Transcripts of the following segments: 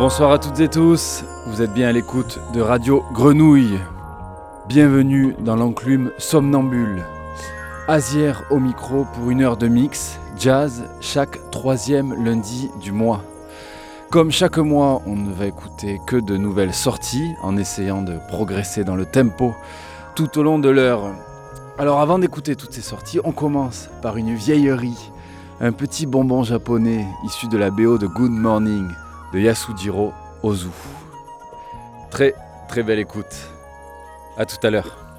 Bonsoir à toutes et tous, vous êtes bien à l'écoute de Radio Grenouille. Bienvenue dans l'enclume somnambule. Azière au micro pour une heure de mix, jazz, chaque troisième lundi du mois. Comme chaque mois, on ne va écouter que de nouvelles sorties en essayant de progresser dans le tempo tout au long de l'heure. Alors avant d'écouter toutes ces sorties, on commence par une vieillerie, un petit bonbon japonais issu de la BO de Good Morning de Yasujiro Ozu. Très très belle écoute. À tout à l'heure.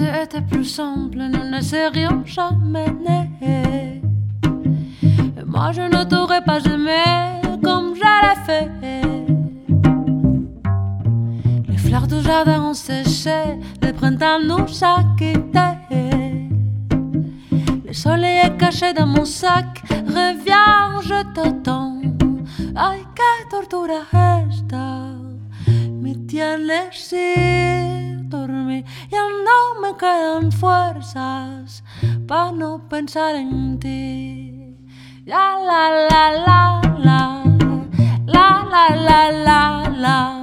Monde était plus simple, nous ne serions jamais nés. Et moi, je ne t'aurais pas aimé comme je l'ai fait. Les fleurs du jardin ont séché, le printemps nous a quittés. Le soleil est caché dans mon sac, reviens, je t'attends. Ay, qué tortura esta, me tienes sin dormir. Ya no quedan fuerzas para no pensar en ti. La la la la la, la la la la la,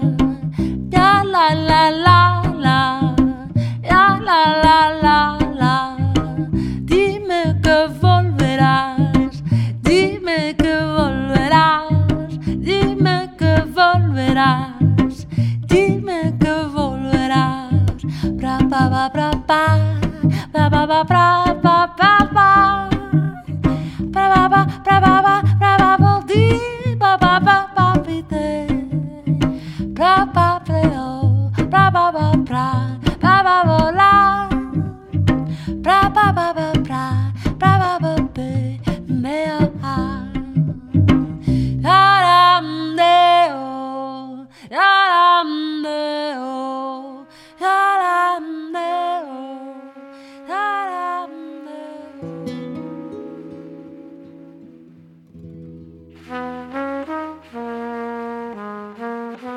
ya la la la la, ya la la la la. Dime que volverás, dime que volverás, dime que volverás, ba ba ba ba ba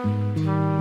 Música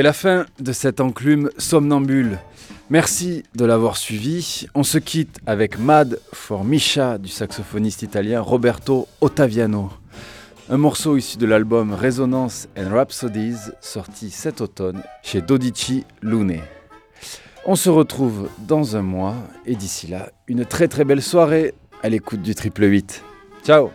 C'est la fin de cette enclume somnambule. Merci de l'avoir suivi. On se quitte avec Mad for Misha du saxophoniste italien Roberto Ottaviano. Un morceau issu de l'album Resonance and Rhapsodies sorti cet automne chez Dodici Lune. On se retrouve dans un mois et d'ici là, une très très belle soirée à l'écoute du triple 8. Ciao